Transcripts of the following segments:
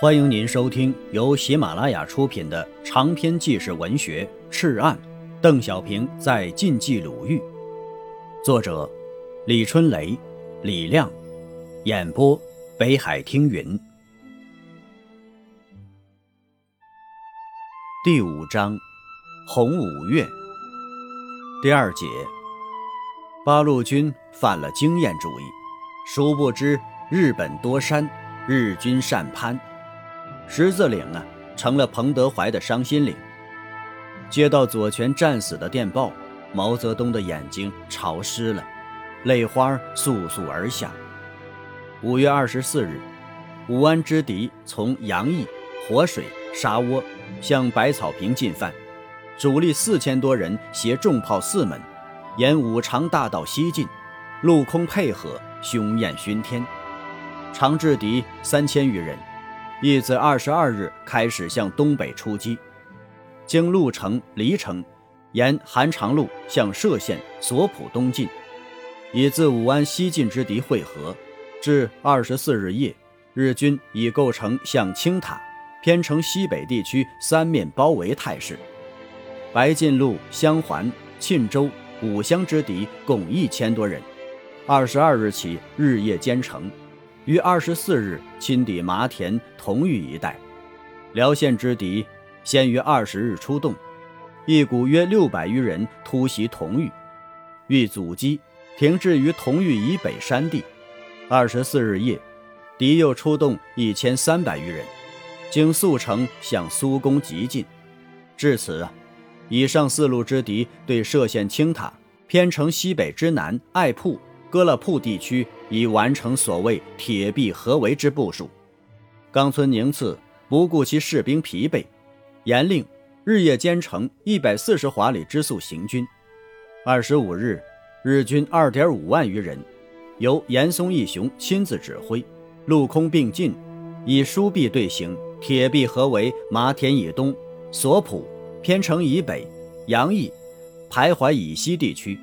欢迎您收听由喜马拉雅出品的长篇纪实文学《赤案》，邓小平在晋冀鲁豫，作者李春雷、李亮，演播北海听云。第五章，红五月，第二节，八路军犯了经验主义，殊不知日本多山，日军善攀。十字岭啊，成了彭德怀的伤心岭。接到左权战死的电报，毛泽东的眼睛潮湿了，泪花簌簌而下。五月二十四日，武安之敌从杨邑、活水、沙窝向百草坪进犯，主力四千多人携重炮四门，沿五常大道西进，陆空配合，凶焰熏天。常制敌三千余人。亦自二十二日开始向东北出击，经鹿城、黎城，沿韩长路向歙县、索普东进，以自武安西进之敌会合。至二十四日夜，日军已构成向青塔、偏城西北地区三面包围态势。白晋路、襄环、沁州、武乡之敌共一千多人，二十二日起日夜兼程。于二十四日亲抵麻田、同玉一带，辽县之敌先于二十日出动，一股约六百余人突袭同玉，欲阻击，停滞于同玉以北山地。二十四日夜，敌又出动一千三百余人，经宿城向苏公急进。至此，以上四路之敌对歙县青塔、偏城西北之南艾铺。割勒铺地区已完成所谓铁壁合围之部署，冈村宁次不顾其士兵疲惫，严令日夜兼程一百四十华里之速行军。二十五日，日军二点五万余人，由岩松义雄亲自指挥，陆空并进，以疏壁队形，铁壁合围麻田以东、索普、偏城以北、杨邑、徘徊以西地区。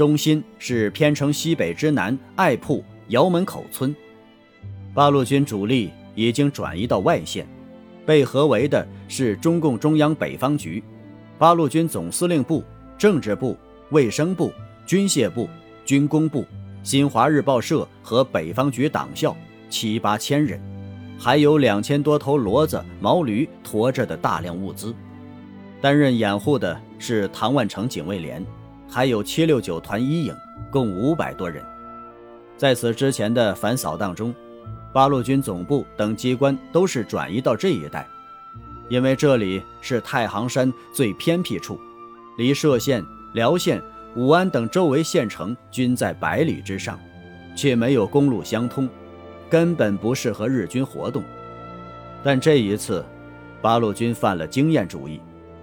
中心是偏城西北之南艾铺窑门口村，八路军主力已经转移到外线，被合围的是中共中央北方局、八路军总司令部、政治部、卫生部、军械部、军工部、新华日报社和北方局党校七八千人，还有两千多头骡子、毛驴驮着的大量物资。担任掩护的是唐万成警卫连。还有七六九团一营，共五百多人。在此之前的反扫荡中，八路军总部等机关都是转移到这一带，因为这里是太行山最偏僻处，离歙县、辽县、武安等周围县城均在百里之上，却没有公路相通，根本不适合日军活动。但这一次，八路军犯了经验主义，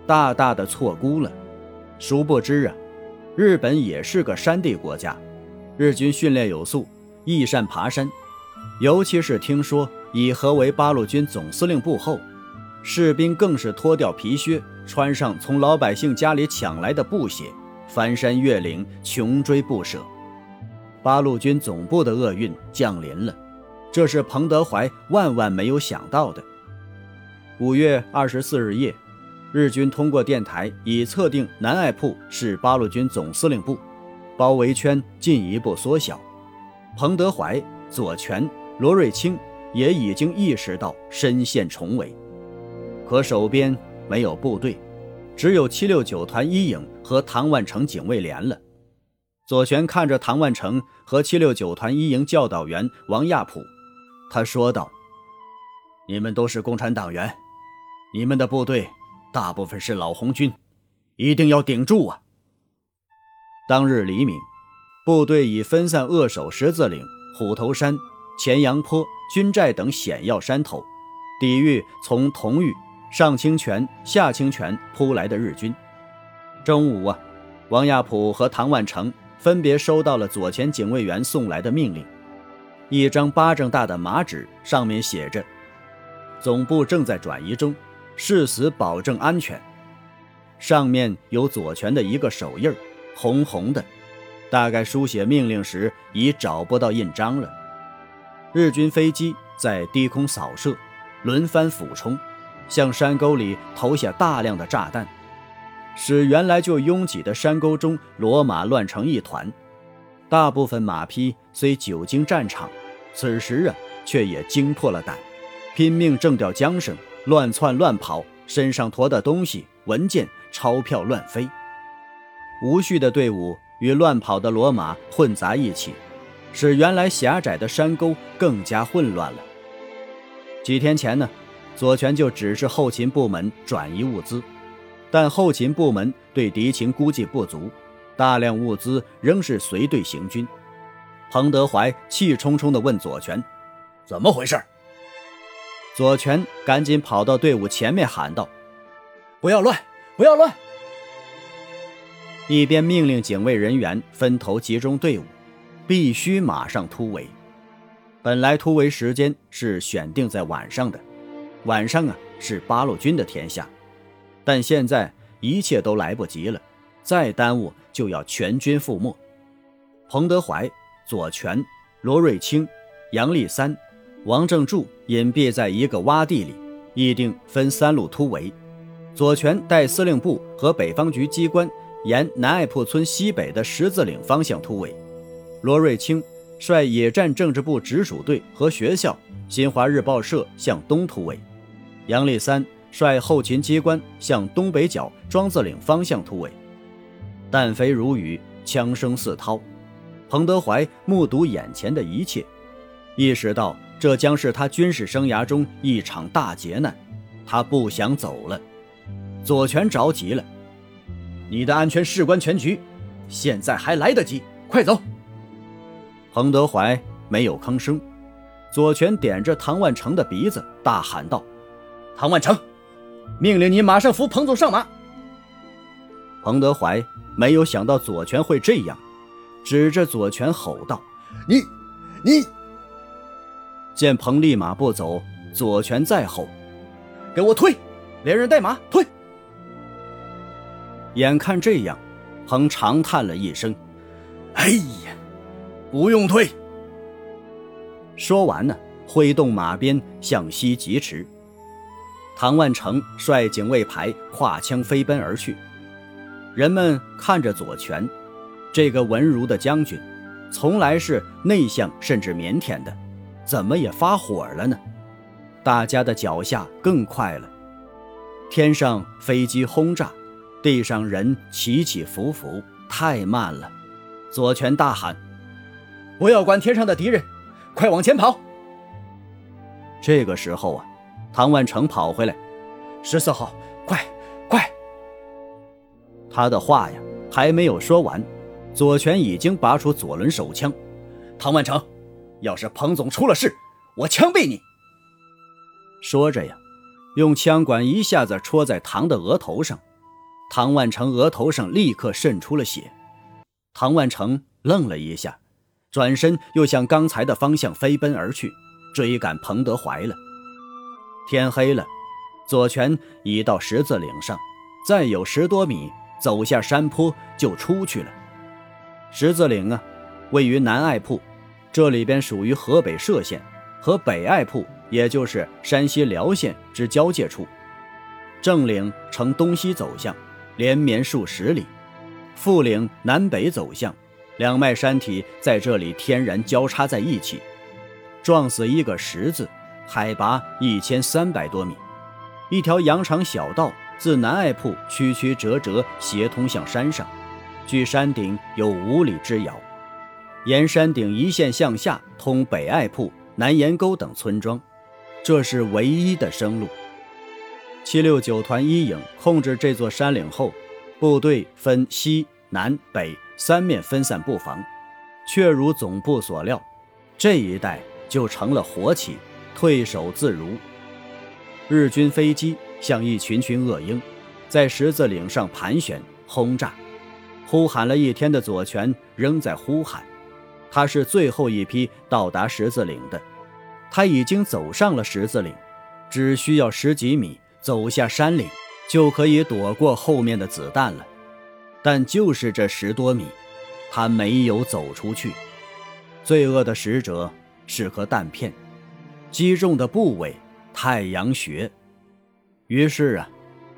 大大的错估了。殊不知啊！日本也是个山地国家，日军训练有素，亦善爬山。尤其是听说以合围八路军总司令部后，士兵更是脱掉皮靴，穿上从老百姓家里抢来的布鞋，翻山越岭，穷追不舍。八路军总部的厄运降临了，这是彭德怀万万没有想到的。五月二十四日夜。日军通过电台已测定南艾铺是八路军总司令部，包围圈进一步缩小。彭德怀、左权、罗瑞卿也已经意识到深陷重围，可手边没有部队，只有七六九团一营和唐万成警卫连了。左权看着唐万成和七六九团一营教导员王亚普，他说道：“你们都是共产党员，你们的部队。”大部分是老红军，一定要顶住啊！当日黎明，部队已分散扼守十字岭、虎头山、前阳坡、军寨等险要山头，抵御从同峪、上清泉、下清泉扑来的日军。中午啊，王亚普和唐万成分别收到了左前警卫员送来的命令，一张巴掌大的麻纸，上面写着：“总部正在转移中。”誓死保证安全。上面有左权的一个手印红红的，大概书写命令时已找不到印章了。日军飞机在低空扫射，轮番俯冲，向山沟里投下大量的炸弹，使原来就拥挤的山沟中骡马乱成一团。大部分马匹虽久经战场，此时啊，却也惊破了胆，拼命挣掉缰绳，乱窜乱跑，身上驮的东西、文件、钞票乱飞。无序的队伍与乱跑的骡马混杂一起，使原来狭窄的山沟更加混乱了。几天前呢，左权就指示后勤部门转移物资，但后勤部门对敌情估计不足，大量物资仍是随队行军。彭德怀气冲冲地问左权：“怎么回事？”左权赶紧跑到队伍前面喊道：“不要乱，不要乱！”一边命令警卫人员分头集中队伍，必须马上突围。本来突围时间是选定在晚上的，晚上啊是八路军的天下，但现在一切都来不及了，再耽误就要全军覆没。彭德怀、左权、罗瑞卿、杨立三、王正柱隐蔽在一个洼地里，议定分三路突围。左权带司令部和北方局机关。沿南爱铺村西北的十字岭方向突围，罗瑞卿率野战政治部直属队和学校、新华日报社向东突围，杨立三率后勤机关向东北角庄子岭方向突围。弹飞如雨，枪声似涛。彭德怀目睹眼前的一切，意识到这将是他军事生涯中一场大劫难，他不想走了。左权着急了。你的安全事关全局，现在还来得及，快走！彭德怀没有吭声，左权点着唐万成的鼻子，大喊道：“唐万成，命令你马上扶彭总上马！”彭德怀没有想到左权会这样，指着左权吼道：“你，你！”见彭立马不走，左权再吼：“给我退，连人带马退！”眼看这样，彭长叹了一声：“哎呀，不用退。”说完呢，挥动马鞭向西疾驰。唐万成率警卫排跨枪飞奔而去。人们看着左权，这个文儒的将军，从来是内向甚至腼腆的，怎么也发火了呢？大家的脚下更快了，天上飞机轰炸。地上人起起伏伏，太慢了。左权大喊：“不要管天上的敌人，快往前跑！”这个时候啊，唐万成跑回来：“十四号，快快！”他的话呀还没有说完，左权已经拔出左轮手枪：“唐万成，要是彭总出了事，我枪毙你！”说着呀，用枪管一下子戳在唐的额头上。唐万成额头上立刻渗出了血，唐万成愣了一下，转身又向刚才的方向飞奔而去，追赶彭德怀了。天黑了，左权已到十字岭上，再有十多米，走下山坡就出去了。十字岭啊，位于南爱铺，这里边属于河北涉县，和北爱铺，也就是山西辽县之交界处。正岭呈东西走向。连绵数十里，副岭南北走向，两脉山体在这里天然交叉在一起，撞死一个十字，海拔一千三百多米，一条羊肠小道自南爱铺曲曲折折斜通向山上，距山顶有五里之遥，沿山顶一线向下通北爱铺、南岩沟等村庄，这是唯一的生路。七六九团一营控制这座山岭后，部队分西南北三面分散布防，却如总部所料，这一带就成了活棋，退守自如。日军飞机像一群群恶鹰，在十字岭上盘旋轰炸。呼喊了一天的左权仍在呼喊，他是最后一批到达十字岭的，他已经走上了十字岭，只需要十几米。走下山岭，就可以躲过后面的子弹了。但就是这十多米，他没有走出去。罪恶的使者是颗弹片，击中的部位，太阳穴。于是啊，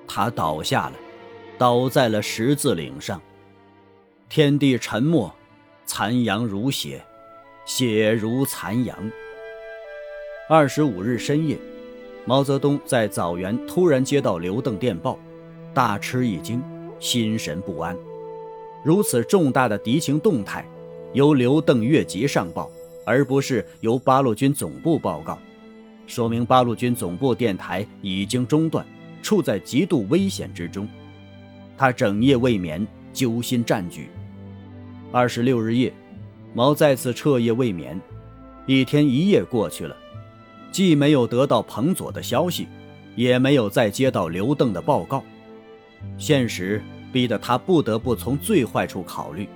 他倒下了，倒在了十字岭上。天地沉默，残阳如血，血如残阳。二十五日深夜，毛泽东在枣园突然接到刘邓电报，大吃一惊，心神不安。如此重大的敌情动态，由刘邓越级上报，而不是由八路军总部报告，说明八路军总部电台已经中断，处在极度危险之中。他整夜未眠，揪心战举。二十六日夜，毛再次彻夜未眠，一天一夜过去了，既没有得到彭佐的消息，也没有再接到刘邓的报告，现实。逼得他不得不从最坏处考虑：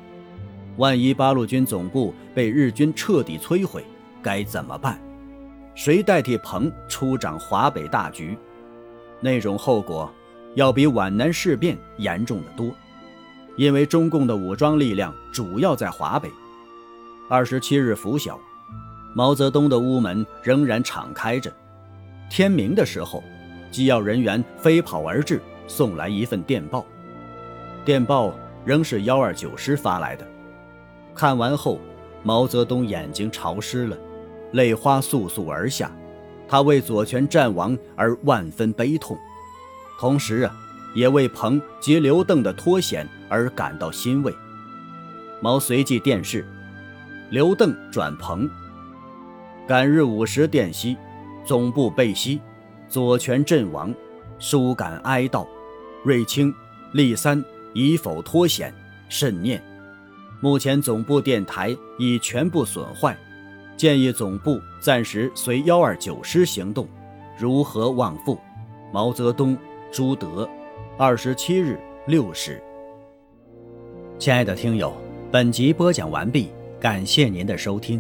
万一八路军总部被日军彻底摧毁，该怎么办？谁代替彭出掌华北大局？那种后果要比皖南事变严重的多，因为中共的武装力量主要在华北。二十七日拂晓，毛泽东的屋门仍然敞开着。天明的时候，机要人员飞跑而至，送来一份电报。电报仍是幺二九师发来的。看完后，毛泽东眼睛潮湿了，泪花簌簌而下。他为左权战亡而万分悲痛，同时啊，也为彭及刘邓的脱险而感到欣慰。毛随即电示：刘邓转彭。赶日午时电悉：总部被袭，左权阵亡，殊感哀悼。瑞清、立三。以否脱险，慎念。目前总部电台已全部损坏，建议总部暂时随幺二九师行动。如何望复？毛泽东、朱德，二十七日六时。亲爱的听友，本集播讲完毕，感谢您的收听。